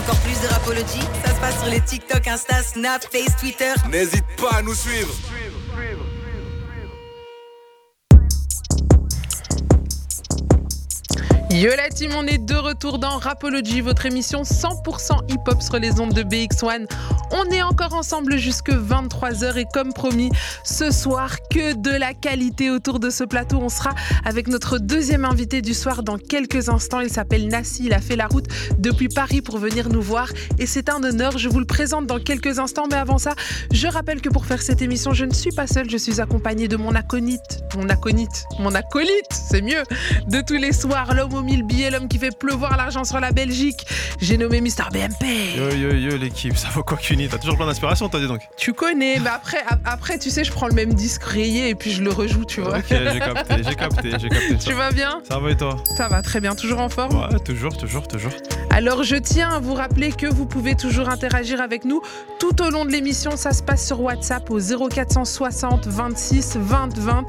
encore plus de Rapology Ça se passe sur les TikTok, Insta, Snap, Face, Twitter. N'hésite pas à nous suivre. Yo la team, on est de retour dans Rapology, votre émission 100% hip-hop sur les ondes de BX1. On est encore ensemble jusque 23h et comme promis, ce soir, que de la qualité autour de ce plateau. On sera avec notre deuxième invité du soir dans quelques instants. Il s'appelle Nassi, il a fait la route depuis Paris pour venir nous voir et c'est un honneur. Je vous le présente dans quelques instants, mais avant ça, je rappelle que pour faire cette émission, je ne suis pas seule, je suis accompagnée de mon aconite, mon aconite, mon acolyte, c'est mieux, de tous les soirs, l'homme aux mille billets, l'homme qui fait pleuvoir l'argent sur la Belgique. J'ai nommé Mister BMP. Yo yo yo l'équipe, ça vaut quoi qu'une T'as toujours plein d'inspiration toi dis donc. Tu connais, mais après, ap- après, tu sais, je prends le même disque rayé et puis je le rejoue, tu vois. Ok, j'ai capté, j'ai capté, j'ai capté. Tu vas bien? Ça va et toi? Ça va très bien, toujours en forme? Ouais, toujours, toujours, toujours. Alors je tiens à vous rappeler que vous pouvez toujours interagir avec nous tout au long de l'émission. Ça se passe sur WhatsApp au 0460 26 20 20.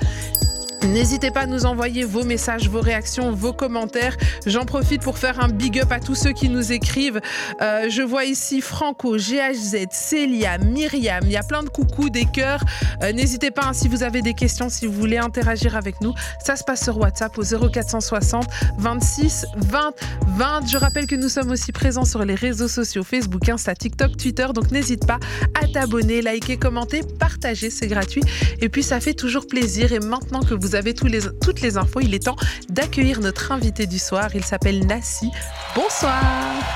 N'hésitez pas à nous envoyer vos messages, vos réactions, vos commentaires. J'en profite pour faire un big up à tous ceux qui nous écrivent. Euh, je vois ici Franco, GHZ, Célia, Myriam. Il y a plein de coucous, des cœurs. Euh, N'hésitez pas hein, si vous avez des questions, si vous voulez interagir avec nous. Ça se passe sur WhatsApp au 0460 26 20 20. Je rappelle que nous sommes aussi présents sur les réseaux sociaux Facebook, Insta, TikTok, Twitter. Donc n'hésite pas à t'abonner, liker, commenter, partager, c'est gratuit. Et puis ça fait toujours plaisir. Et maintenant que vous avez tous les, toutes les infos, il est temps d'accueillir notre invité du soir. Il s'appelle Nassi. Bonsoir.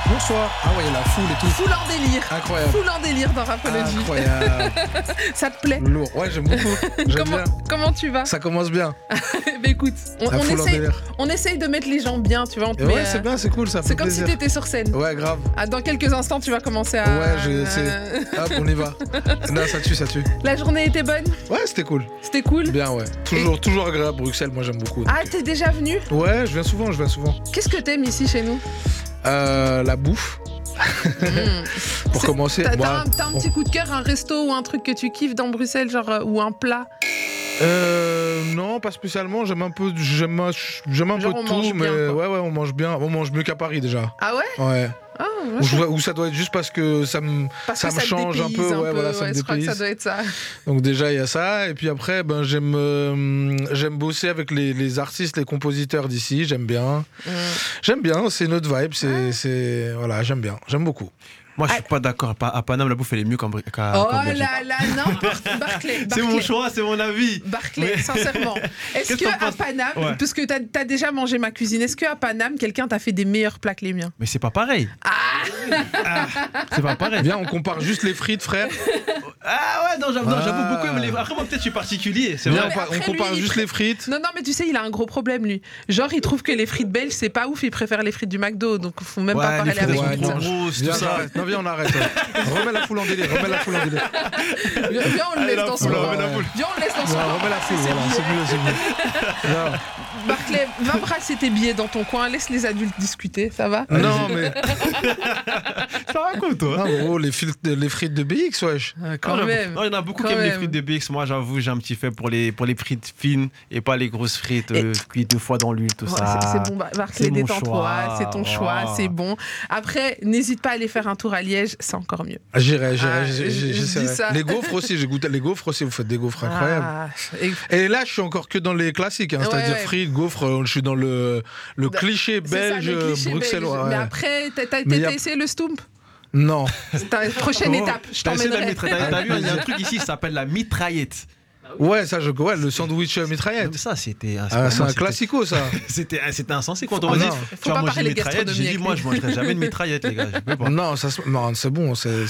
Bonsoir. Ah ouais, la foule et tout. Full en délire. Incroyable. Full en délire dans Rapology. Incroyable. Ça te plaît Lourd. Ouais, j'aime beaucoup. J'aime comment, bien. comment tu vas? Ça commence bien. Bah écoute, on, foule essaye, on essaye de mettre les gens bien, tu vois. on te ouais, euh, c'est bien, c'est cool, ça C'est comme plaisir. si t'étais sur scène. Ouais, grave. Ah, dans quelques instants, tu vas commencer à. Ouais, je. Euh, Hop, on y va. Non, ça tue, ça tue. La journée était bonne? Ouais, c'était cool. C'était cool? Bien, ouais. Toujours, toujours agréable, Bruxelles, moi j'aime beaucoup. Ah, t'es déjà venu Ouais, je viens souvent, je viens souvent. Qu'est-ce que t'aimes ici chez nous? Euh, la bouffe, Hmm. pour commencer. T'as Moi, un, petit coup de cœur, un resto ou un truc que tu kiffes dans Bruxelles, genre, euh, ou un plat? Euh, non, pas spécialement. J'aime un peu, j'aime, un- j'aime un Genre, peu tout, mais ouais, ouais, on mange bien. On mange mieux qu'à Paris déjà. Ah ouais? Ouais. Ah, ouais, Ou, ça doit être juste parce que ça me, parce ça me change un peu, ouais, voilà, ça me je crois que ça doit être ça. Donc déjà il y a ça et puis après ben j'aime euh, j'aime bosser avec les, les artistes, les compositeurs d'ici, j'aime bien. Hmm. J'aime bien, c'est notre vibe, c'est voilà, j'aime bien, j'aime beaucoup. Moi je suis pas d'accord. À Pa- À Paname la bouffe elle est mieux qu'en qu'à Oh là là, n'importe Barclay. C'est mon choix, c'est mon avis. Barclay, Mais- sincèrement. Est-ce Qu'est-ce que que t'en à penses Paname, Ouais. parce que t'as as déjà mangé ma cuisine, est-ce que à Paname, quelqu'un t'a fait des meilleurs plats que les miens? Mais c'est pas pareil. Ah, c'est pas pareil. Viens, on compare juste les frites, frère. Ah ouais, non, j'avoue, non, j'avoue Ah. beaucoup. mais les- Après, moi, peut-être, je suis particulier. C'est vrai. après, on compare lui, juste les frites. Non, non, mais tu sais, il a un gros problème, lui. Genre, il trouve que les frites belges, c'est pas ouf, il préfère les frites du McDo, donc faut même pas Ouais, parler les frites, avec lui. trop non, grosses, Viens, tout ça. arrête. Non, viens, on arrête. remets la foule en délire, remets la foule en délire. Viens, viens, on le laisse la dans son coin. Viens, on le laisse dans son coin. remets la foule, C'est voilà, mieux. c'est mieux, c'est mieux. Non. Barclay, va brasser tes billets dans ton coin, laisse les adultes discuter, ça va? Non, mais Ça raconte, toi. non, gros, les, frites, les frites de BX, wesh. Ah, Non, Quand j'avoue. même. Non, il y en a beaucoup Quand qui aiment les frites de BX. Moi, j'avoue, j'ai un petit fait pour les, pour les frites fines et pas les grosses frites euh, cuites deux fois dans l'huile, tout Ouais, ça. c'est- bon, c'est mon détends-toi, choix. c'est ton choix, Oh. c'est bon. Après, n'hésite pas à aller faire un tour à Liège, c'est encore mieux. Ah, J'irai, j'irai, Ah. Les gaufres aussi, j'ai goûté les gaufres aussi, vous faites des gaufres incroyables. Ah, et- Et là, je suis encore que dans les classiques, hein, Ouais, c'est-à-dire ouais. frites, gaufres, euh, je suis dans le, le cliché c'est ça, belge, le cliché bruxellois. belge. Mais ouais. après, t'as essayé le Stump Non. C'est ta prochaine Oh, étape, je T'as essayé la t'emmènerai. mitraillette. T'as vu, il y a un truc ici qui s'appelle la mitraillette. Ouais, ça, je, ouais, le sandwich mitraillette. Ça, c'était. Ah, c'est moi, un classico, ça. C'était c'était insensé quand on Ah m'a dit tu pas manger parler une mitraillette. J'ai dit moi je mangerai jamais de mitraillette les gars. Je peux pas. Non, ça, se- non, c'est bon. c'est.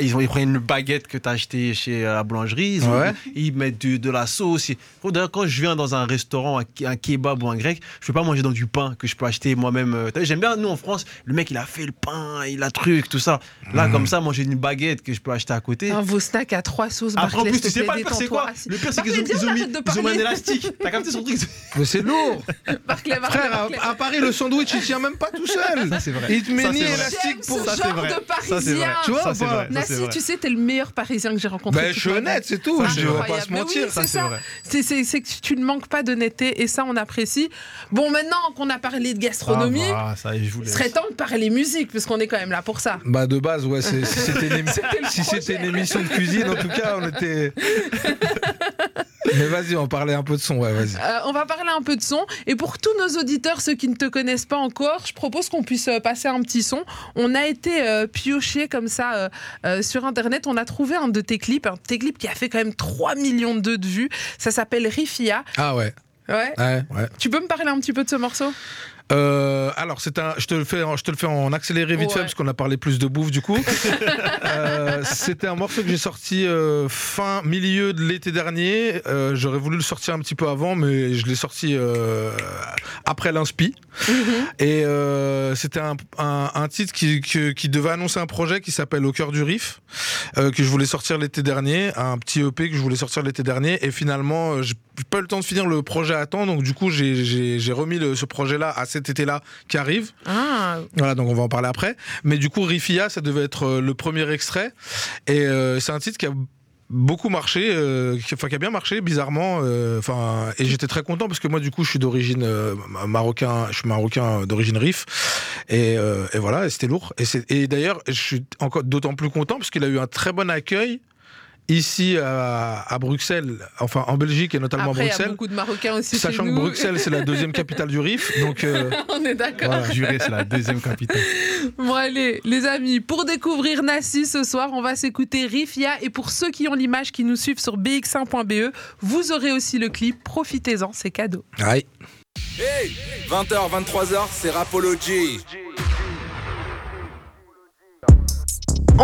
Ils, ont, ils prennent une baguette que tu as achetée chez euh, la boulangerie, ils, ont- Ouais. ils mettent du- de la sauce. D'ailleurs, quand je viens dans un restaurant, un, un kebab ou un grec, je peux pas manger dans du pain que je peux acheter moi-même. euh. J'aime bien, nous en France, le mec il a fait le pain, il a truc, tout ça. Là, Mm. comme ça, manger une baguette que je peux acheter à côté. Un vos snacks à trois sauces, Après, en plus, tu sais pas le pire, c'est quoi. Le pire, c'est qu'ils ont, ils ont mis, ils ont mis un élastique. T'as capté son truc Mais c'est lourd. Barclay, Barclay, Frère, Barclay. à, à Paris, le sandwich, il tient même pas tout seul. Ça, c'est vrai. Il te met ni élastique pour. Ça, c'est vrai. Tu vois, Pas. Nassi, tu sais, t'es le meilleur parisien que j'ai rencontré. Ben, je suis honnête, c'est tout. Je c'est vais pas se Mais oui, mentir. c'est c'est que tu ne manques pas d'honnêteté et ça, on apprécie. Bon, maintenant qu'on a parlé de gastronomie, Ah, ça, je laisse. serait temps de parler musique, parce qu'on est quand même là pour ça. Bah de base, ouais. Si c'était une, si émission de cuisine, en tout cas, on était. Mais vas-y, on parlait un peu de son, ouais, vas-y. Euh, on va parler un peu de son. Et pour tous nos auditeurs, ceux qui ne te connaissent pas encore, je propose qu'on puisse euh, passer un petit son. On a été euh, pioché comme ça euh, sur Internet. On a trouvé un de tes clips, un de tes clips qui a fait quand même 3 millions de de vues. Ça s'appelle Rifia. Ah ouais, Ouais. ouais, ouais. Tu peux me parler un petit peu de ce morceau? Euh, alors, c'est un, je te le fais, en- je te le fais en accéléré vite Ouais. fait parce qu'on a parlé plus de bouffe du coup. Euh, C'était un morceau que j'ai sorti euh, fin milieu de l'été dernier. J'aurais voulu le sortir un petit peu avant, mais je l'ai sorti après l'inspi. Et euh, c'était un, un- un titre qui, devait annoncer un projet qui s'appelle Au cœur du riff, que je voulais sortir l'été dernier, un petit EP que je voulais sortir l'été dernier. Et finalement, j'ai pas eu le temps de finir le projet à temps, donc du coup, j'ai- remis le- ce projet-là à cet été-là qui arrive. Ah, Voilà, donc on va en parler après. Mais du coup, Rifia, ça devait être euh, le premier extrait. Et euh, c'est un titre qui a beaucoup marché, euh, qui, enfin qui a bien marché bizarrement. euh, Enfin, et j'étais très content parce que moi, du coup, je suis d'origine euh, marocain, je suis marocain d'origine Rif. Et, et voilà, et c'était lourd. Et, et d'ailleurs, je suis encore d'autant plus content parce qu'il a eu un très bon accueil. Ici à, à Bruxelles, enfin en Belgique et notamment après, il y a Bruxelles, beaucoup de Marocains aussi sachant chez que. Bruxelles c'est la deuxième capitale du Rif, donc euh, On est d'accord. Voilà. Juré, c'est la deuxième capitale. Bon allez, les amis, pour découvrir Nassi ce soir, on va s'écouter Rifia. Et pour ceux qui ont l'image, qui nous suivent sur bx1.be, E, vous aurez aussi le clip. Profitez-en, c'est cadeau. aïe. Hey 20h, 23h, c'est Rapology.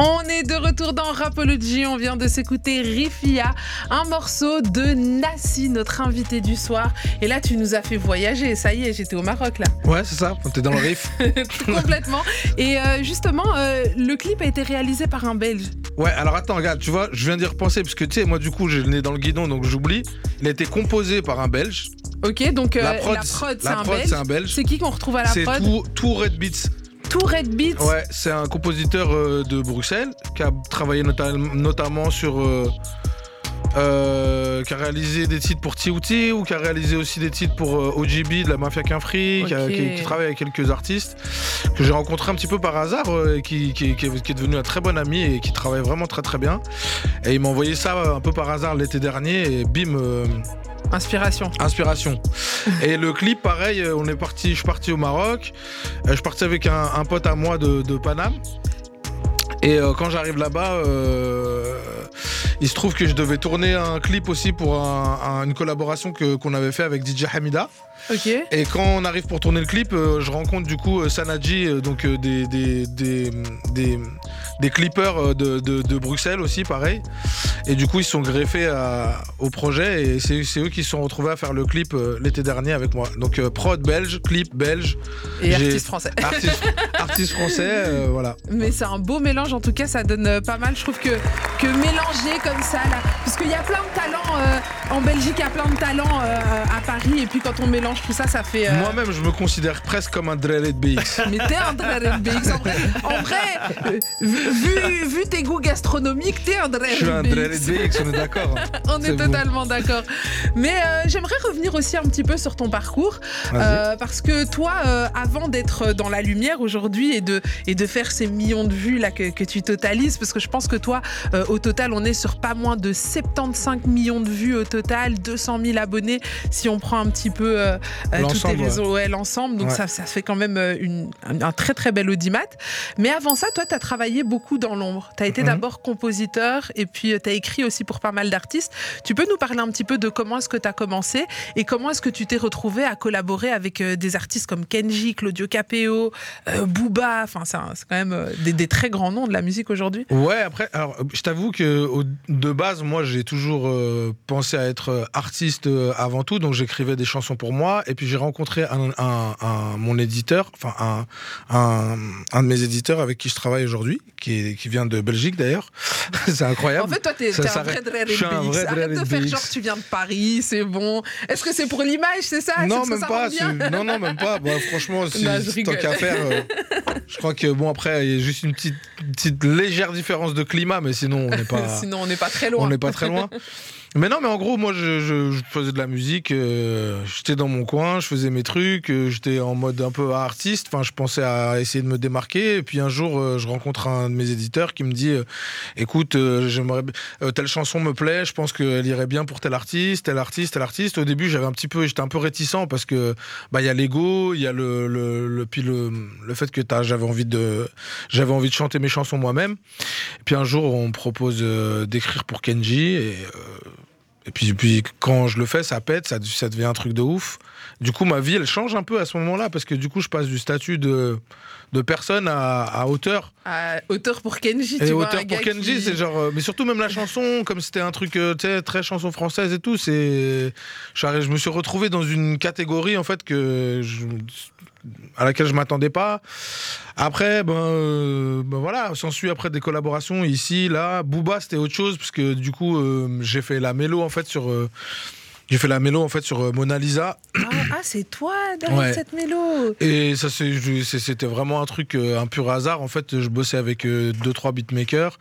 On est de retour dans Rapology. On vient de s'écouter Rifia, un morceau de Nassi, notre invité du soir. Et là, tu nous as fait voyager. Ça y est, j'étais au Maroc là. Ouais, c'est ça, t'es dans le Rif. Complètement. Et euh, justement, euh, le clip a été réalisé par un Belge. Ouais, alors attends, regarde, tu vois, je viens d'y repenser parce que tu sais, moi du coup, j'ai le nez dans le guidon donc j'oublie. Il a été composé par un Belge. Ok, donc euh, la prod, prod, c'est un Belge. c'est un Belge. C'est qui qu'on retrouve à la C'est prod tout, tout Red Beats. Tout Red Beats. Ouais, c'est un compositeur euh, de Bruxelles qui a travaillé nota- notamment sur. euh, euh, qui a réalisé des titres pour Tiouti ou qui a réalisé aussi des titres pour euh, OGB de la Mafia Qu'un Free, qui, a- Ok. qui- qui travaille avec quelques artistes que j'ai rencontré un petit peu par hasard euh, et qui, est, devenu un très bon ami et qui travaille vraiment très très bien. Et il m'a envoyé ça euh, un peu par hasard l'été dernier et bim, euh, Inspiration. inspiration. et le clip, pareil, euh, on est parti, je suis parti au Maroc. Euh, je suis parti avec un, un pote à moi de, de Paname. Et euh, quand j'arrive là-bas, euh, il se trouve que je devais tourner un clip aussi pour un- un- une collaboration que- qu'on avait fait avec DJ Hamida. Ok. Et quand on arrive pour tourner le clip, euh, je rencontre du coup euh, Sanadji, euh, donc des, des, des, des, des clippers euh, de, de- de Bruxelles aussi, pareil. Et du coup, ils sont greffés à- au projet et c'est eux qui se sont retrouvés à faire le clip euh, l'été dernier avec moi. Donc euh, prod belge, clip belge, Et artiste français. artiste, artiste français, voilà. Mais c'est un beau mélange, en tout cas, ça donne pas mal. Je trouve que, que mélanger comme ça, là, parce qu'il y a plein de talents en Belgique, il y a plein de talents à Paris, et puis quand on mélange tout ça, ça fait. Moi-même, je me considère presque comme un Drellet BX. Mais t'es un Draren BX. En vrai, en vrai vu, tes goûts gastronomiques, t'es un Je suis un BX, on est d'accord. hein. On est, totalement d'accord. Mais euh, j'aimerais revenir aussi un petit peu sur ton parcours. Euh, parce que toi, euh, avant d'être dans la lumière aujourd'hui et de, et de faire ces millions de vues là que, que tu totalises, parce que je pense que toi, au total, on est sur pas moins de 75 millions de vues au total, 200 000 abonnés si on prend un petit peu tous tes réseaux, ouais, l'ensemble. Donc Ouais. ça, ça fait quand même une- un, un très très bel audimat. Mais avant ça, toi, tu as travaillé beaucoup dans l'ombre. Tu as été Mhm. d'abord compositeur et puis tu as écrit aussi pour pas mal d'artistes. Tu peux nous parler un petit peu de comment est-ce que tu as commencé et comment est-ce que tu t'es retrouvé à collaborer avec euh, des artistes comme Kenji, Claudio Capeo, euh, Booba, enfin c'est quand même euh, des, des très grands noms de la musique aujourd'hui. Ouais, après, alors, euh, je t'avoue que de base, moi, j'ai toujours euh, pensé à être euh, artiste euh, avant tout, donc j'écrivais des chansons pour moi, et puis j'ai rencontré un, un- un- mon éditeur, enfin un de mes éditeurs avec qui je travaille aujourd'hui, qui qui, est, qui vient de Belgique d'ailleurs. c'est incroyable. En fait, toi, t'es un vrai vrai Arrête de faire genre tu viens de Paris, c'est bon. Est-ce que c'est pour l'image, c'est ça? Non, même ça pas. Non, non, même pas. Bah, franchement, si, Non, je tant qu'à faire, euh, je crois que bon après, il y a juste une petite, petite légère différence de climat, mais sinon on n'est pas. Sinon, on n'est pas très loin. On n'est pas très loin. Mais non, mais en gros, moi, je, faisais de la musique. euh, j'étais dans mon coin, je faisais mes trucs. euh, j'étais en mode un peu artiste. Enfin, je pensais à essayer de me démarquer. Et puis un jour, euh, je rencontre un de mes éditeurs qui me dit "Écoute, j'aimerais telle chanson me plaît. Je pense qu'elle irait bien pour tel artiste, tel artiste, tel artiste." Au début, j'avais un petit peu, j'étais un peu réticent parce que bah il y a l'ego, il y a le, le, le puis le, le fait que j'avais envie de j'avais envie de chanter mes chansons moi-même. Et puis un jour, on me propose d'écrire pour Kenji et et puis, quand je le fais, ça pète, ça devient un truc de ouf. Du coup, ma vie, elle change un peu à ce moment-là, parce que du coup, je passe du statut de, de personne à, à auteur. Ah, auteur pour Kenji, Et tu vois. auteur un pour Kenji, qui- c'est genre. euh, mais surtout, même la chanson, comme c'était un truc euh, tu sais, très chanson française et tout, c'est. Je, me suis retrouvé dans une catégorie, en fait, que je- à laquelle je m'attendais pas. Après, ben, euh, ben voilà, s'ensuit après des collaborations ici, là. Booba, c'était autre chose, parce que du coup, euh, j'ai fait la mélo, en fait, sur. euh, j'ai fait la mélo en fait sur euh, Mona Lisa. Ah, ah, c'est toi derrière Ouais. cette mélo. et ça c'était vraiment un truc euh, un pur hasard. En fait je bossais avec euh, deux trois beatmakers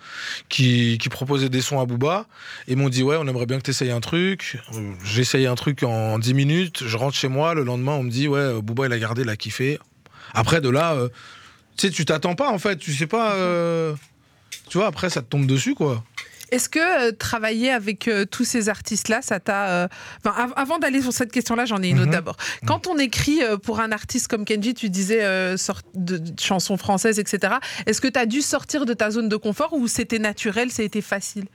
qui, qui proposaient des sons à Booba et m'ont dit ouais on aimerait bien que tu essayes un truc. J'essaye un truc en 10 minutes je rentre chez moi le lendemain on me dit ouais Booba il a gardé il a kiffé. Après de là euh, tu sais tu t'attends pas en fait tu sais pas euh, tu vois après ça te tombe dessus quoi Est-ce que euh, travailler avec euh, tous ces artistes-là, ça t'a. euh, enfin, av- avant d'aller sur cette question-là, j'en ai une autre Mhm. d'abord. Quand on écrit euh, pour un artiste comme Kenji, tu disais euh, sort de, de chansons françaises, etc. Est-ce que tu as dû sortir de ta zone de confort ou c'était naturel, ça a été facile?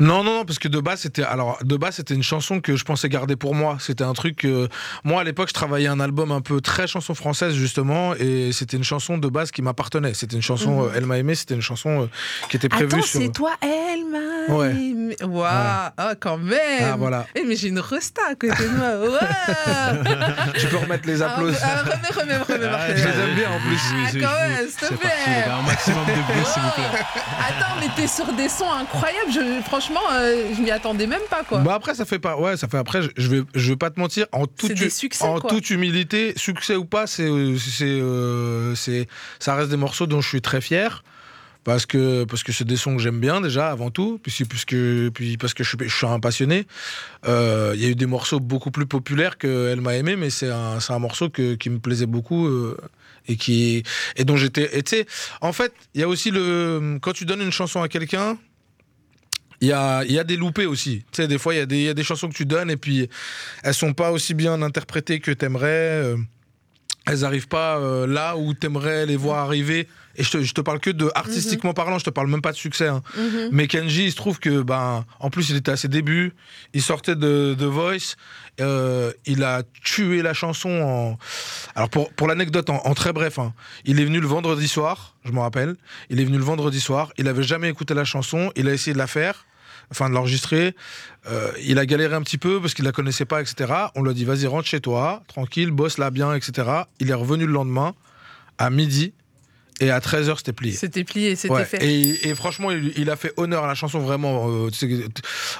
Non, non, non, parce que de base, c'était alors de base c'était une chanson que je pensais garder pour moi. C'était un truc. que- moi, à l'époque, je travaillais un album un peu très chanson française justement, et c'était une chanson de base qui m'appartenait. C'était une chanson. Mhm. euh, Elle m'a aimé. C'était une chanson euh, qui était prévue Attends, sur. c'est toi, elle m'a. Ouais. Waouh, ah, quand même. Ah voilà. Eh, mais j'ai une resta à côté de moi. Waouh. Tu peux remettre les Ah, applaudissements. ah, remets, remets, remets, Ah, remets. je les aime bien, en plus. Ah, quand même, s'il te plaît. parti, un maximum de bruit, s'il vous plaît. Attends, mais t'es sur des sons incroyables. Je, franchement, euh, je m'y attendais même pas, quoi. Bah après ça fait pas ouais ça fait après je- vais je vais pas te mentir en toute C'est des succès, en quoi. toute humilité succès ou pas c'est euh, c'est euh, c'est ça reste des morceaux dont je suis très fier parce que parce que c'est des sons que j'aime bien déjà avant tout puisque puisque puis parce que je suis, je suis un passionné Euh, il y a eu des morceaux beaucoup plus populaires que elle m'a aimé mais c'est un un morceau que, qui me plaisait beaucoup euh, et qui et dont j'étais tu en fait il y a aussi le quand tu donnes une chanson à quelqu'un il y a, y a des loupés aussi. Tu sais, des fois, il y, y a des chansons que tu donnes et puis elles sont pas aussi bien interprétées que t'aimerais. euh, elles arrivent pas là où t'aimerais les voir arriver. Et je te, je te parle que de artistiquement parlant, je te parle même pas de succès. hein. Mhm. Mais Kenji, il se trouve que, ben, en plus, il était à ses débuts. Il sortait de, de Voice. euh, il a tué la chanson en. Alors, pour, pour l'anecdote, en, en très bref, hein, il est venu le vendredi soir, je me rappelle. Il est venu le vendredi soir. Il avait jamais écouté la chanson. Il a essayé de la faire, enfin, de l'enregistrer. Euh, il a galéré un petit peu parce qu'il la connaissait pas, etc. On lui a dit, vas-y, rentre chez toi, tranquille, bosse là bien, etc. Il est revenu le lendemain, à midi. Et à 13h, c'était plié. C'était plié, c'était Ouais, fait. Et, et franchement, il, il a fait honneur à la chanson vraiment euh,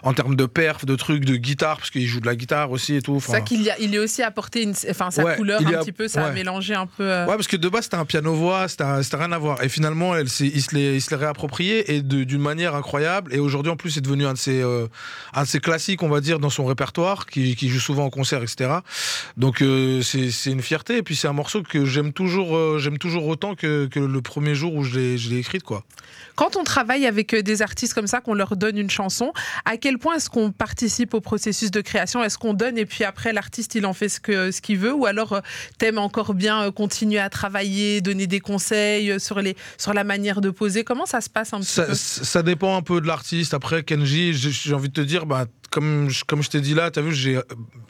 en termes de perf, de trucs, de guitare, parce qu'il joue de la guitare aussi et tout. C'est ça qu'il y a, il lui a aussi apporté une, enfin, sa Ouais, couleur un a- petit peu, ça a mélangé un peu. euh, Ouais, parce que de base, c'était un piano-voix, c'était c'était rien à voir. Et finalement, elle, il se l'est il se l'est réapproprié et de- d'une manière incroyable. Et aujourd'hui, en plus, c'est devenu un de, ses, euh, un de ses classiques, on va dire, dans son répertoire, qui, qui joue souvent en concert, etc. Donc, euh, c'est c'est une fierté. Et puis, c'est un morceau que j'aime toujours, j'aime toujours autant que, que le premier jour où je l'ai écrite, quoi. Quand on travaille avec euh, des artistes comme ça, qu'on leur donne une chanson, à quel point est-ce qu'on participe au processus de création? Est-ce qu'on donne et puis après l'artiste il en fait ce qu'il veut? Ou alors euh, t'aimes encore bien euh, continuer à travailler, donner des conseils sur les sur la manière de poser? Comment ça se passe un petit Ça, peu? ça dépend un peu de l'artiste. Après, Kenji, j'ai j'ai envie de te dire, bah, comme, je- comme je t'ai dit là, t'as vu, j'ai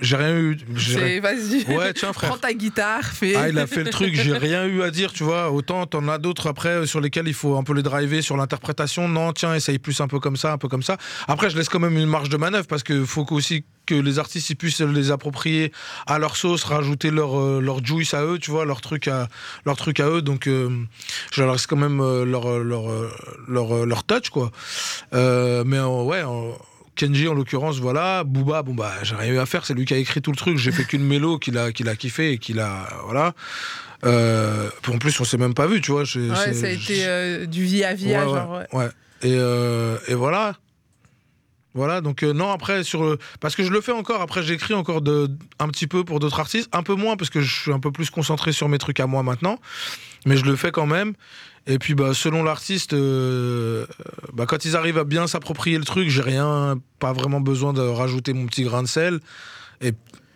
j'ai rien eu. j'ai Vas-y. Ouais, tiens, frère. Prends ta guitare, fais. Ah, il a fait le truc, j'ai rien eu à dire, tu vois. Autant t'en as d'autres après euh, sur lesquels il faut un peu les driver sur l'interprétation. Non, tiens, essaye plus un peu comme ça, un peu comme ça. Après, je laisse quand même une marge de manœuvre parce que faut aussi que les artistes ils puissent les approprier à leur sauce, rajouter leur, euh, leur juice à eux, tu vois, leur truc à, leur truc à eux. Donc, euh, je leur laisse quand même euh, leur, leur, euh, leur, leur touch, quoi. Mais ouais. en- Kenji en l'occurrence, voilà. Booba, bon bah j'ai rien eu à faire, c'est lui qui a écrit tout le truc. J'ai fait qu'une mélo qu'il a, qu'il a kiffé et qu'il a, voilà. Euh, en plus, on s'est même pas vu, tu vois. Ouais, c'est- ça a été euh, du vie à vie, Ouais, genre. ouais. ouais. Et, euh, et voilà. Voilà, donc non, après, sur le- parce que je le fais encore, après j'écris encore de, un petit peu pour d'autres artistes, un peu moins parce que je suis un peu plus concentré sur mes trucs à moi maintenant, mais je le fais quand même. Et puis bah, selon l'artiste, euh, bah, quand ils arrivent à bien s'approprier le truc, j'ai rien, pas vraiment besoin de rajouter mon petit grain de sel. Et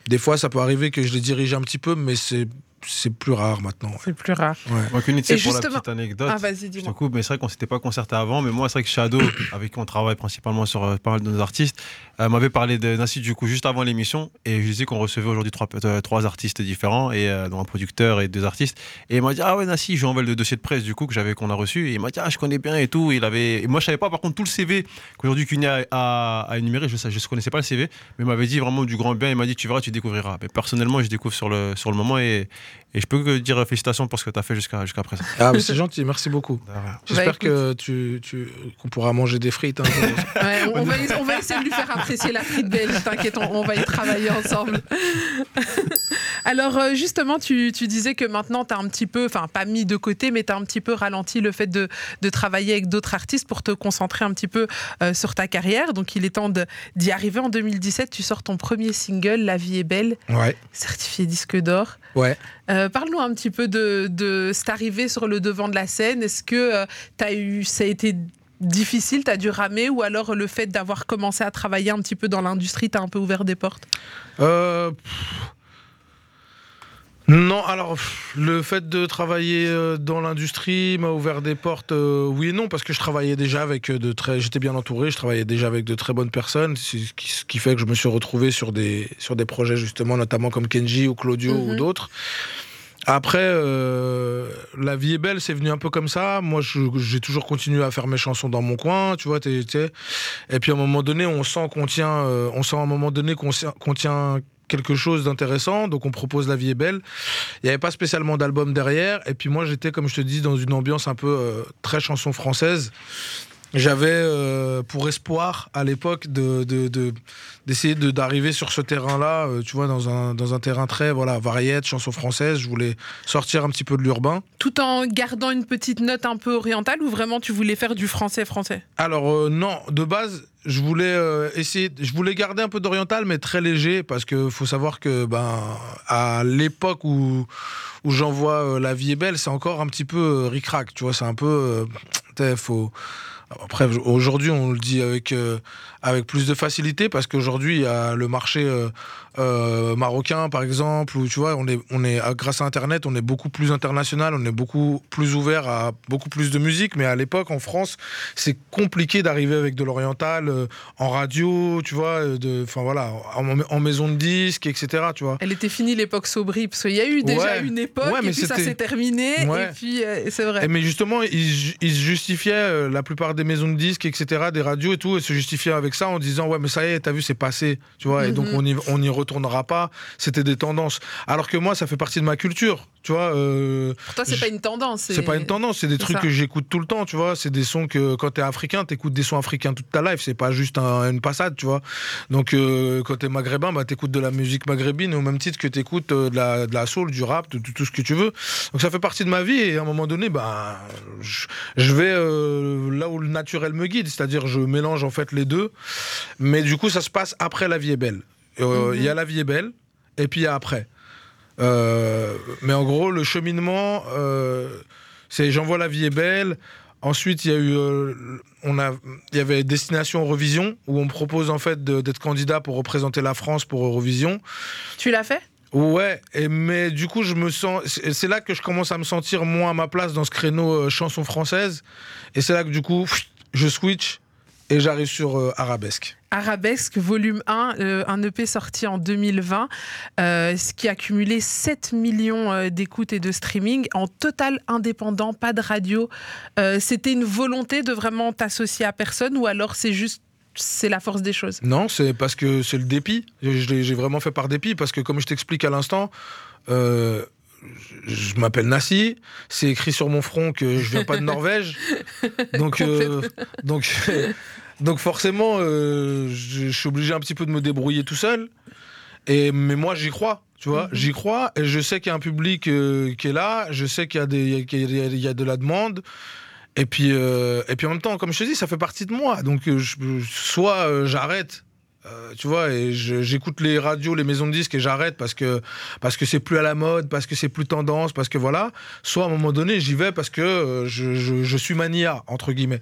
des fois, ça peut arriver que je les dirige un petit peu, mais c'est c'est plus rare maintenant. ouais. C'est plus rare. Ouais. Moi, Et pour la justement- petite anecdote. Ah, vas-y, Je te dis-moi. coupe, mais c'est vrai qu'on s'était pas concerté avant. Mais moi, c'est vrai que Shadow, avec qui on travaille principalement sur euh, pas mal de nos artistes, euh, m'avait parlé de Nassi du coup juste avant l'émission. Et je disais qu'on recevait aujourd'hui trois, euh, trois artistes différents, et, euh, dont un producteur et deux artistes. Et il m'a dit Ah ouais, Nassi, je lui envoie le dossier de presse du coup que j'avais qu'on a reçu. Et il m'a dit Ah, je connais bien et tout. Il avait... Et moi, je savais pas par contre tout le CV qu'aujourd'hui Cunia a, a énuméré. Je ne je connaissais pas le CV, mais il m'avait dit vraiment du grand bien. Il m'a dit Tu verras, tu découvriras. Mais personnellement, je découvre sur le, sur le moment et, et je peux que dire félicitations pour ce que tu as fait jusqu'à jusqu'à présent. Ah, mais c'est gentil, merci beaucoup. J'espère Bah, écoute. que tu, tu- qu'on pourra manger des frites. hein. Ouais, on, on va, on va essayer de lui faire apprécier la frite belge, t'inquiète, on, on va y travailler ensemble. Alors euh, justement, tu, tu disais que maintenant tu as un petit peu, enfin pas mis de côté, mais tu as un petit peu ralenti le fait de, de travailler avec d'autres artistes pour te concentrer un petit peu euh, sur ta carrière. Donc il est temps d'y arriver. En 2017, tu sors ton premier single, La vie est belle, ouais, certifié disque d'or. Ouais. Euh, Parle-nous un petit peu de, de cette arrivée sur le devant de la scène. Est-ce que euh, eu, ça a été difficile, t'as dû ramer, ou alors le fait d'avoir commencé à travailler un petit peu dans l'industrie t'a un peu ouvert des portes? Euh, pff. Non, alors le fait de travailler euh, dans l'industrie m'a ouvert des portes, euh, oui et non, parce que je travaillais déjà avec euh, de très, j'étais bien entouré, je travaillais déjà avec de très bonnes personnes, ce qui, ce qui fait que je me suis retrouvé sur des sur des projets justement, notamment comme Kenji ou Claudio Mhm. ou d'autres. Après, euh, la vie est belle, c'est venu un peu comme ça. Moi, j'ai toujours continué à faire mes chansons dans mon coin, tu vois. t'es- t'es- Et puis à un moment donné, on sent qu'on tient, euh, on sent à un moment donné qu'on tient quelque chose d'intéressant, donc on propose La vie est belle. Il n'y avait pas spécialement d'album derrière, et puis moi j'étais, comme je te dis, dans une ambiance un peu euh, très chanson française. J'avais euh, pour espoir à l'époque de, de- de- d'essayer de, d'arriver sur ce terrain-là, euh, tu vois, dans un, dans un terrain très voilà, variette, chanson française. Je voulais sortir un petit peu de l'urbain. Tout en gardant une petite note un peu orientale, ou vraiment tu voulais faire du français-français Alors euh, non, de base, je voulais essayer, je voulais garder un peu d'oriental, mais très léger, parce que faut savoir que ben à l'époque où où j'envoie La vie est belle, c'est encore un petit peu ric-rac, tu vois, c'est un peu, faut. Après, aujourd'hui, on le dit avec, euh, avec plus de facilité parce qu'aujourd'hui, il y a le marché euh, euh, marocain, par exemple, où tu vois, on est, on est, grâce à Internet, on est beaucoup plus international, on est beaucoup plus ouvert à beaucoup plus de musique. Mais à l'époque, en France, c'est compliqué d'arriver avec de l'oriental euh, en radio, tu vois, enfin voilà, en, en maison de disques, etc. Tu vois. Elle était finie l'époque Sobri, parce qu'il y a eu déjà Ouais. une époque, Ouais, et mais puis ça s'est terminé, Ouais. et puis c'est vrai. Et mais justement, ils, ils se justifiaient, la plupart des maisons de disques, etc., des radios et tout, et se justifiaient avec ça en disant Ouais, mais ça y est, t'as vu, c'est passé, tu vois, et donc Mhm. on n'y on y retournera pas. C'était des tendances. Alors que moi, ça fait partie de ma culture, tu vois. euh, Pour toi, c'est pas une tendance. c'est pas une tendance, c'est des trucs ça. que j'écoute tout le temps, tu vois. C'est des sons que quand t'es africain, t'écoutes des sons africains toute ta life. C'est pas juste un- une passade, tu vois. Donc euh, quand t'es maghrébin, bah, t'écoutes de la musique maghrébine au même titre que t'écoutes euh, de la, de la soul, du rap, de, de tout ce que tu veux. Donc ça fait partie de ma vie et à un moment donné, bah, je, je vais euh, là où le naturel me guide, c'est-à-dire je mélange en fait les deux. Mais du coup, ça se passe après La vie est belle. Euh, Il Mhm. y a La vie est belle et puis il y a après. Euh, mais en gros, le cheminement, euh, c'est j'envoie La vie est belle. Ensuite, il y a eu, euh, on a, il y avait Destination Eurovision où on me propose en fait d'être candidat pour représenter la France pour Eurovision. Tu l'as fait? Ouais, et, mais du coup, je me sens. C'est c'est là que je commence à me sentir moins à ma place dans ce créneau euh, chanson française. Et c'est là que du coup, je switch et j'arrive sur euh, Arabesque. Arabesque, volume 1, euh, un EP sorti en 2020, euh, ce qui a cumulé 7 millions euh, d'écoutes et de streaming en total indépendant, pas de radio. Euh, C'était une volonté de vraiment t'associer à personne ou alors c'est juste c'est la force des choses? Non, c'est parce que c'est le dépit. J'ai vraiment fait par dépit parce que, comme je t'explique à l'instant, euh, je m'appelle Nassi. C'est écrit sur mon front que je viens pas de Norvège. Donc, euh, donc, donc forcément, euh, je, je suis obligé un petit peu de me débrouiller tout seul. Et, mais moi, j'y crois. Tu vois, Mhm. j'y crois et je sais qu'il y a un public euh, qui est là, je sais qu'il y, a des- y a- il y a de la demande. Et puis, et puis en même temps, comme je te dis, ça fait partie de moi. Donc, je- soit j'arrête, euh, tu vois, et j'écoute les radios, les maisons de disques et j'arrête parce que parce que c'est plus à la mode, parce que c'est plus tendance, parce que voilà. Soit à un moment donné, j'y vais parce que euh, je, suis mania entre guillemets.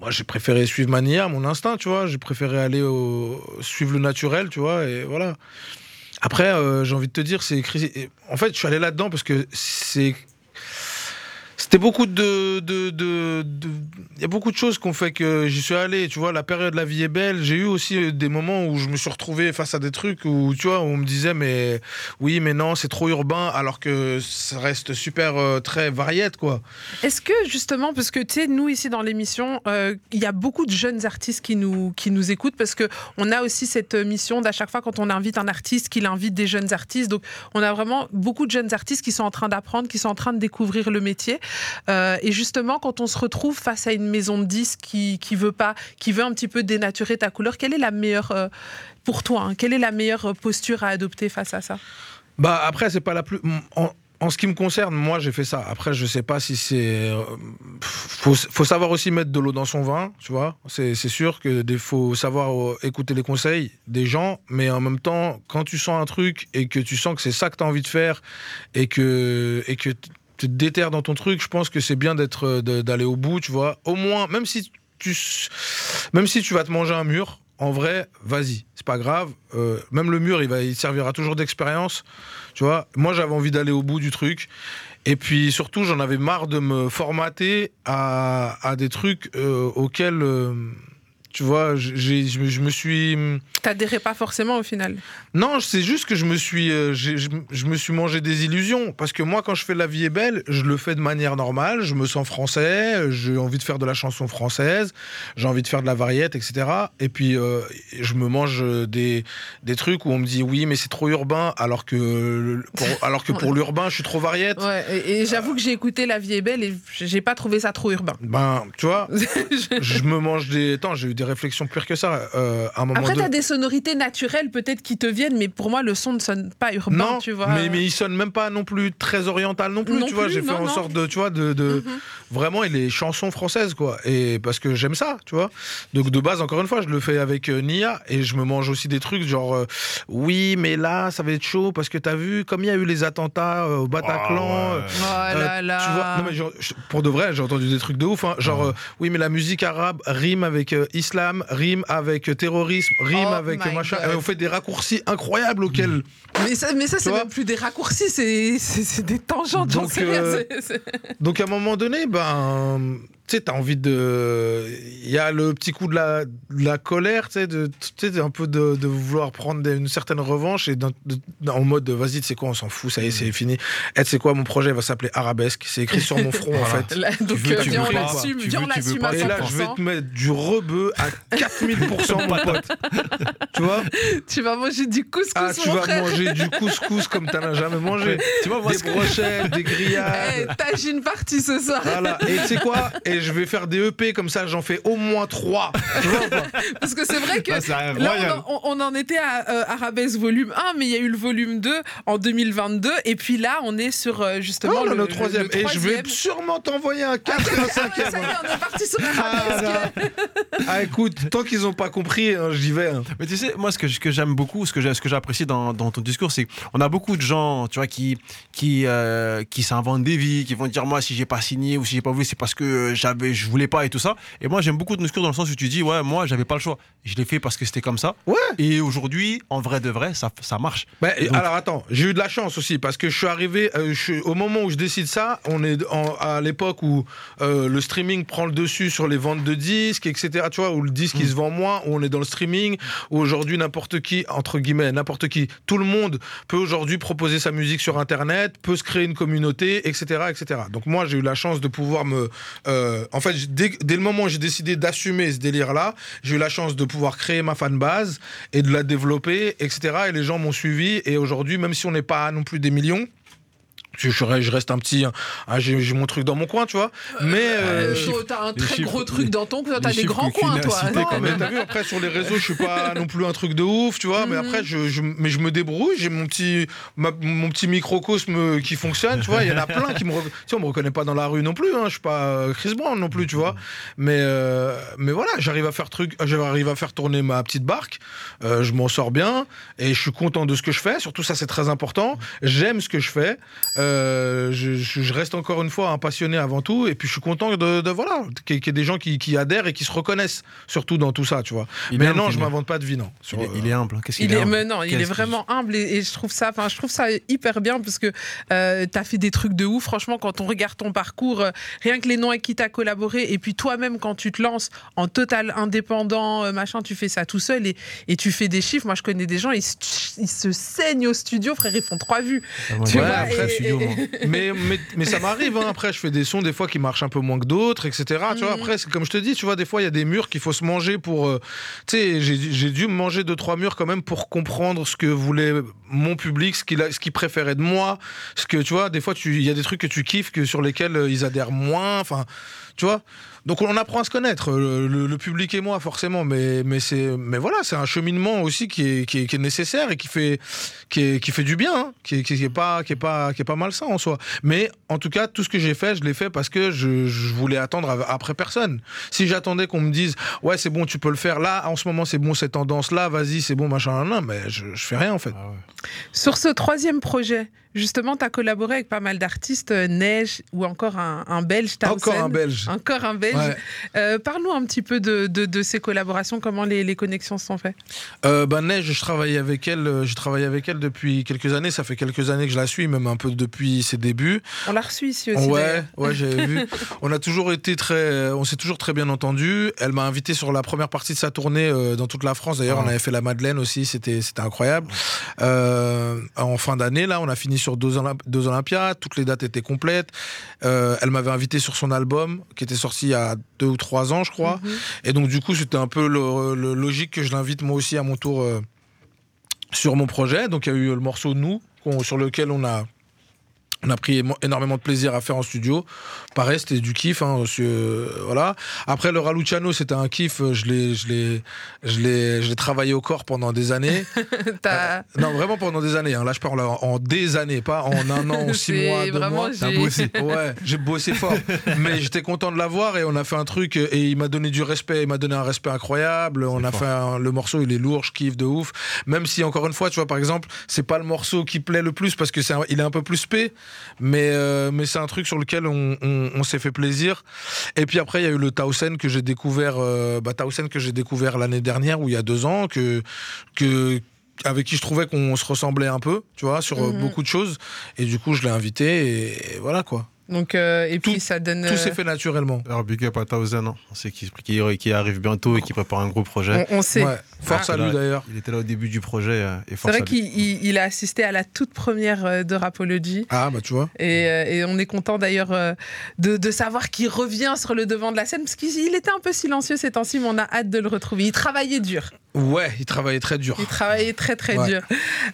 Moi, j'ai préféré suivre mania, mon instinct, tu vois. J'ai préféré aller au, suivre le naturel, tu vois, et voilà. Après, euh, j'ai envie de te dire, c'est écrit. En fait, je suis allé là-dedans parce que c'est. Beaucoup de, de, de, de- Il y a beaucoup de choses qui ont fait que j'y suis allé. Tu vois, la période La vie est belle. J'ai eu aussi des moments où je me suis retrouvé face à des trucs où, tu vois, on me disait, mais oui, mais non, c'est trop urbain, alors que ça reste super euh, très variette, quoi. Est-ce que justement, parce que tu sais, nous ici dans l'émission, euh, il y a beaucoup de jeunes artistes qui nous, qui nous écoutent parce que on a aussi cette mission d'à chaque fois quand on invite un artiste, qu'il invite des jeunes artistes. Donc on a vraiment beaucoup de jeunes artistes qui sont en train d'apprendre, qui sont en train de découvrir le métier. Euh, et justement, quand on se retrouve face à une maison de disques qui, qui veut pas, qui veut un petit peu dénaturer ta couleur, quelle est la meilleure euh, pour toi hein, Quelle est la meilleure posture à adopter face à ça? Bah après, c'est pas la plus. En, ce qui me concerne, moi j'ai fait ça. Après, je sais pas si c'est. euh, faut, faut savoir aussi mettre de l'eau dans son vin, tu vois. C'est sûr que faut savoir écouter les conseils des gens, mais en même temps, quand tu sens un truc et que tu sens que c'est ça que tu as envie de faire et que et que te déterres dans ton truc, je pense que c'est bien d'être euh, d'aller au bout, tu vois. Au moins, même si tu même si tu vas te manger un mur, en vrai, vas-y, c'est pas grave. Euh, même le mur, il, va, il servira toujours d'expérience. Tu vois, moi j'avais envie d'aller au bout du truc. Et puis surtout, j'en avais marre de me formater à, des trucs euh, auxquels, tu vois, j'ai- je me- suis. T'adhérais pas forcément au final. Non, c'est juste que je me suis, euh, je, me suis mangé des illusions. Parce que moi, quand je fais La vie est belle, je le fais de manière normale. Je me sens français. J'ai envie de faire de la chanson française. J'ai envie de faire de la variette, etc. Et puis, euh, je me mange des, des trucs où on me dit oui, mais c'est trop urbain. Alors que, pour, alors que pour l'urbain, je suis trop variette. Ouais, et, et j'avoue que j'ai écouté La vie est belle et j'ai pas trouvé ça trop urbain. Ben, tu vois, je me mange des. Attends, j'ai eu des réflexions pires que ça. euh, à un moment Après, donné. t'as des sonorités naturelles peut-être qui te viennent, mais pour moi, le son ne sonne pas urbain, non, tu vois. mais, mais il sonne même pas non plus très oriental non plus, Non tu vois. J'ai fait non, en sorte de, tu vois, de, de- Mhm. vraiment et les chansons françaises quoi. Et parce que j'aime ça, tu vois. Donc de base, encore une fois, je le fais avec euh, Nia et je me mange aussi des trucs genre euh, oui, mais là, ça va être chaud parce que t'as vu comme il y a eu les attentats euh, au Bataclan. Ouais. Oh là là. Tu vois, non mais genre, je- pour de vrai, j'ai entendu des trucs de ouf. hein. Genre, oui, mais la musique arabe rime avec euh, islam, rime avec terrorisme, rime Oh avec machin. Et on fait des raccourcis incroyables auxquels. Mais ça, mais ça c'est même plus des raccourcis, c'est des tangentes. Donc, rien, euh, Donc à un moment donné, ben, tu sais, t'as envie de. Il y a le petit coup de la, de la colère, tu sais, de, tu sais, un peu de, de vouloir prendre une certaine revanche et de- en mode, vas-y, tu sais quoi, on s'en fout, ça y est, c'est fini. Et tu sais quoi, mon projet va s'appeler Arabesque. C'est écrit sur mon front, en fait. Là, donc, veux, euh, tu viens, veux on l'assume, Tu viens, veux, on l'assume à 100%. Et là, je vais te mettre du rebeu à 4000%, mon pote. Tu vois Tu vas manger du couscous, Ah, tu mon vas frère. manger du couscous comme t'en as jamais mangé. Tu vois, moi, Des brochettes, des grillades. Eh, T'as une partie ce soir. Voilà. Et tu sais quoi? Et je vais faire des EP comme ça, j'en fais au moins trois. Parce que c'est vrai que Ah, là, on en, on en était à euh, Arabesque volume 1, mais il y a eu le volume 2 en 2022. Et puis là, on est sur euh, justement Oh, le, le, le- troisième. le Et je vais sûrement t'envoyer un 4 et un Ah ouais, 5 ça y est, on est parti sur Ah, Arabesque. là. Ah, écoute, tant qu'ils n'ont pas compris, hein, j'y vais. hein. Mais tu sais, moi, ce que, ce que j'aime beaucoup, ce que j'ai- ce que j'apprécie dans, dans ton discours, c'est qu'on a beaucoup de gens, tu vois, qui, qui, euh, qui s'inventent des vies, qui vont dire, moi, si j'ai pas signé ou si j'ai pas vu, c'est parce que euh, j'avais, je voulais pas et tout ça. Et moi, j'aime beaucoup ton discours dans le sens où tu dis, ouais, moi, j'avais pas le choix. Je l'ai fait parce que c'était comme ça. Ouais. Et aujourd'hui, en vrai de vrai, ça, ça marche. Bah, Donc- alors attends, j'ai eu de la chance aussi parce que je suis arrivé euh, je suis- au moment où je décide ça, on est en- à l'époque où euh, le streaming prend le dessus sur les ventes de disques, etc. Tu vois, où le disque il se vend moins, où on est dans le streaming, où aujourd'hui n'importe qui, entre guillemets, n'importe qui, tout le monde peut aujourd'hui proposer sa musique sur Internet, peut se créer une communauté, etc., etc. Donc moi j'ai eu la chance de pouvoir me, euh, en fait, dès, dès le moment où j'ai décidé d'assumer ce délire-là, j'ai eu la chance de pouvoir créer ma fanbase et de la développer, etc. Et les gens m'ont suivi. Et aujourd'hui, même si on n'est pas non plus des millions, je, reste un petit, ah, j'ai mon truc dans mon coin, tu vois. Mais Euh, euh, T'as un très chiffres- gros truc dans ton. T'as les des grands coins, toi. Non, quand mais même. t'as vu après sur les réseaux, je suis pas non plus un truc de ouf, tu vois. Mais Mhm. après, je, je- mais je me débrouille. J'ai mon petit, ma- mon petit microcosme qui fonctionne, tu vois. Il y en a plein qui me, tu sais, on me reconnaît pas dans la rue non plus. Hein, je suis pas euh, Chris Brown non plus, tu vois. Mais, euh, mais voilà, j'arrive à faire truc, j'arrive à faire tourner ma petite barque. Euh, je m'en sors bien et je suis content de ce que je fais. Surtout ça, c'est très important. J'aime ce que je fais. Euh, je, reste encore une fois un passionné avant tout. Et puis je suis content de, de- voilà qu'il y, ait- qu'il y ait des gens qui, qui adhèrent et qui se reconnaissent surtout dans tout ça, tu vois. Il mais non, je m'invente pas de vie, non. Sur, Il est, il est humble. hein. Qu'est-ce qu'il Il est, humble? mais non, il est vraiment humble et, et je trouve ça, enfin, je trouve ça hyper bien parce que euh, t'as fait des trucs de ouf. Franchement, quand on regarde ton parcours, euh, rien que les noms avec qui t'as collaboré et puis toi-même quand tu te lances en total indépendant, euh, machin, tu fais ça tout seul et, et tu fais des chiffres. Moi, je connais des gens, ils, se- ils se saignent au studio, frère, ils font trois vues. Ah, moi, Tu vois, après, et- mais, mais, mais ça m'arrive, hein. après je fais des sons des fois qui marchent un peu moins que d'autres, etc. Tu vois, Mhm. après, comme je te dis, tu vois, des fois il y a des murs qu'il faut se manger pour. euh, tu sais, j'ai dû me manger deux, trois murs quand même pour comprendre ce que voulait mon public, ce qu'il a- ce qu'il préférait de moi. Ce que, tu vois, des fois il y a des trucs que tu kiffes que, sur lesquels euh, ils adhèrent moins. Enfin, tu vois. Donc on apprend à se connaître, le, le- le public et moi forcément, mais, mais, c'est, mais voilà, c'est un cheminement aussi qui est, qui est, qui est nécessaire et qui fait, qui est, qui fait du bien, hein, qui, est, qui est pas, qui, est pas, qui est pas malsain en soi. Mais en tout cas, tout ce que j'ai fait, je l'ai fait parce que je, voulais attendre après personne. Si j'attendais qu'on me dise, ouais, c'est bon, tu peux le faire là, en ce moment c'est bon, cette tendance-là, vas-y, c'est bon, machin, non, mais je, fais rien en fait. Ah. Sur ce troisième projet, justement, tu as collaboré avec pas mal d'artistes, euh, Neige ou encore un, un Belge, Townsend. Encore un belge. Encore un Belge. Ouais. Euh, Parle-nous un petit peu de, de- de ces collaborations, comment les, les connexions se sont faites. Euh, bah, Neige, je travaille avec elle, j'ai travaillé avec elle depuis quelques années, ça fait quelques années que je la suis, même un peu depuis ses débuts. On l'a reçu ici aussi. Ouais, ouais, j'avais vu. On a toujours été très, on s'est toujours très bien entendu. Elle m'a invité sur la première partie de sa tournée euh, dans toute la France. D'ailleurs, Ah. on avait fait la Madeleine aussi, c'était, c'était incroyable. En fin d'année, là, on a fini sur deux, Olymp- deux Olympiades, toutes les dates étaient complètes. Euh, elle m'avait invité sur son album qui était sorti il y a deux ou trois ans, je crois. Mhm. Et donc, du coup, c'était un peu le, le- logique que je l'invite moi aussi à mon tour euh, sur mon projet. Donc, il y a eu le morceau Nous, sur lequel on a. On a pris énormément de plaisir à faire en studio. Pareil, c'était du kiff. hein, que, euh, voilà. Après, le Raluciano, c'était un kiff. euh, Je l'ai, je l'ai, je l'ai, je l'ai travaillé au corps pendant des années. T'as- non, vraiment pendant des années. hein. Là, je parle en, en des années, pas en un an, ou six mois, deux vraiment, mois. j'ai- bossé. Ouais, j'ai bossé fort. Mais j'étais content de l'avoir et on a fait un truc et il m'a donné du respect, il m'a donné un respect incroyable. On a fort. fait un- le morceau, il est lourd, je kiffe de ouf. Même si encore une fois, tu vois, par exemple, c'est pas le morceau qui plaît le plus parce que c'est un- il est un peu plus spé, mais euh, mais c'est un truc sur lequel on, on- on s'est fait plaisir. Et puis après, il y a eu le Tausen que j'ai découvert, euh, bah, Tausen que j'ai découvert l'année dernière ou il y a deux ans que que avec qui je trouvais qu'on se ressemblait un peu, tu vois, sur euh, Mhm. beaucoup de choses. Et du coup, je l'ai invité et, et voilà quoi. Donc, euh, et puis Tout- ça donne. Tout euh, s'est fait naturellement. Alors, big up à Tausen, hein. on sait qu'il arrive bientôt et qu'il prépare un gros projet. on, on sait. Ouais. Force Ah. à lui d'ailleurs. Il était là au début du projet euh, et C'est vrai qu'il il- il a assisté à la toute première euh, de Rapology. Ah bah tu vois. Et, euh, et on est content d'ailleurs euh, de, de savoir qu'il revient sur le devant de la scène, parce qu'il il était un peu silencieux ces temps-ci, mais on a hâte de le retrouver. Il travaillait dur. Ouais, il travaillait très dur. Il travaillait très très Ouais. dur.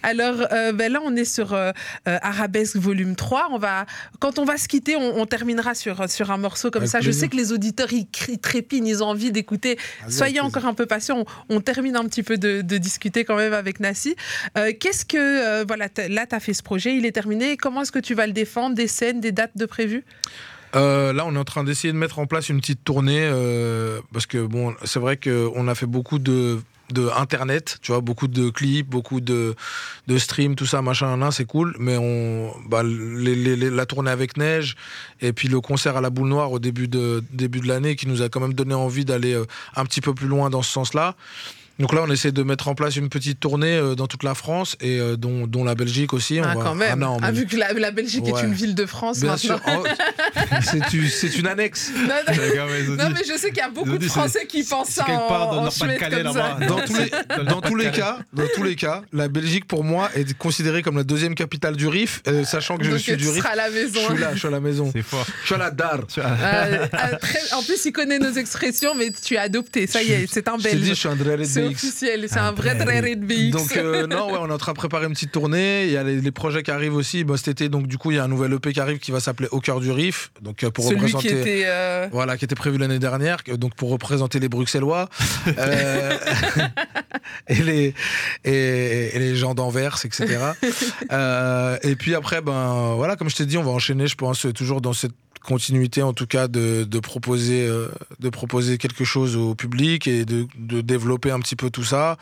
Alors euh, ben là, on est sur euh, euh, Arabesque volume 3. On va, quand on va se quitter, on, on terminera sur, sur un morceau comme Avec ça. Je sais que les auditeurs, ils, crient, trépignent, ils ont envie d'écouter. Soyez encore un peu patients. On, on termine un petit peu de, de discuter quand même avec Nassi. Euh, Qu'est-ce que, voilà, là, tu as fait ce projet, il est terminé. Comment est-ce que tu vas le défendre? Des scènes, des dates de prévues? Euh, là, on est en train d'essayer de mettre en place une petite tournée euh, parce que bon, c'est vrai qu'on a fait beaucoup de de internet, tu vois, beaucoup de clips, beaucoup de, de streams, tout ça, machin, là, c'est cool. Mais on, bah, les- la tournée avec Neige et puis le concert à la Boule Noire au début de, début de l'année qui nous a quand même donné envie d'aller euh, un petit peu plus loin dans ce sens-là. Donc là, on essaie de mettre en place une petite tournée euh, dans toute la France et euh, dont, dont la Belgique aussi. On Ah, va- quand même. Ah non, Ah, vu que la, la Belgique est une ville de France Bien maintenant. sûr. Oh, c'est une- annexe. Non, non, non, mais je sais qu'il y a beaucoup de Français qui pensent ça quelque en, part dans en comme ça. là-bas. Dans tous les, le dans tous les Nord-Pas-de-Calais. cas, dans tous les cas, la Belgique pour moi est considérée comme la deuxième capitale du Rif, euh, sachant que je Donc suis du Rif. à la Je maison. suis là, je suis à la maison. C'est fort. Je suis à la dar. Euh, très- en plus, il connaît nos expressions, mais tu as adopté. Ça y est, c'est un Je dit, je Belge. suis un C'est BX. officiel, c'est un vrai Drare de BX. Donc euh, non, ouais, on est en train de préparer une petite tournée. Il y a les, les projets qui arrivent aussi. Bon, cet été, donc du coup, il y a un nouvel EP qui arrive qui va s'appeler Au cœur du Rif. Donc euh, pour Celui représenter. qui était. euh, Voilà, qui était prévu l'année dernière, donc pour représenter les Bruxellois euh, et, les, et, et les gens d'Anvers, etc. Et puis après, ben voilà, comme je t'ai dit, on va enchaîner, je pense, toujours dans cette continuité, en tout cas, de, de proposer, euh, de proposer quelque chose au public et de, de développer un petit peu tout ça.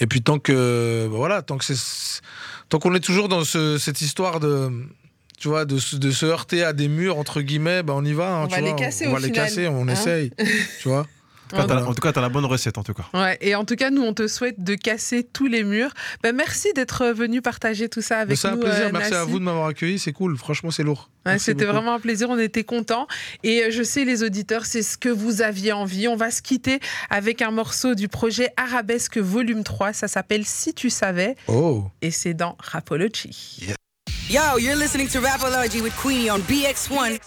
Et puis tant que, ben voilà, tant que c'est, tant qu'on est toujours dans ce- cette histoire de tu vois, de, se- de se heurter à des murs, entre guillemets, ben on y va. hein, On tu va les vois, casser on au va les final, casser, on hein. essaye. tu vois tout cas, En tout cas, t'as la bonne recette, en tout cas. Ouais, et en tout cas, nous, on te souhaite de casser tous les murs. Ben, merci d'être venu partager tout ça avec C'est un nous. plaisir, euh, merci à vous de m'avoir accueilli, c'est cool, franchement c'est lourd. Ouais, C'était vraiment un plaisir, on était contents. Et euh, je sais, les auditeurs, c'est ce que vous aviez envie. On va se quitter avec un morceau du projet Arabesque Volume 3. Ça s'appelle Si tu savais. Oh Et c'est dans Rapology. Yo, you're listening to Rapology with Queenie on BX1.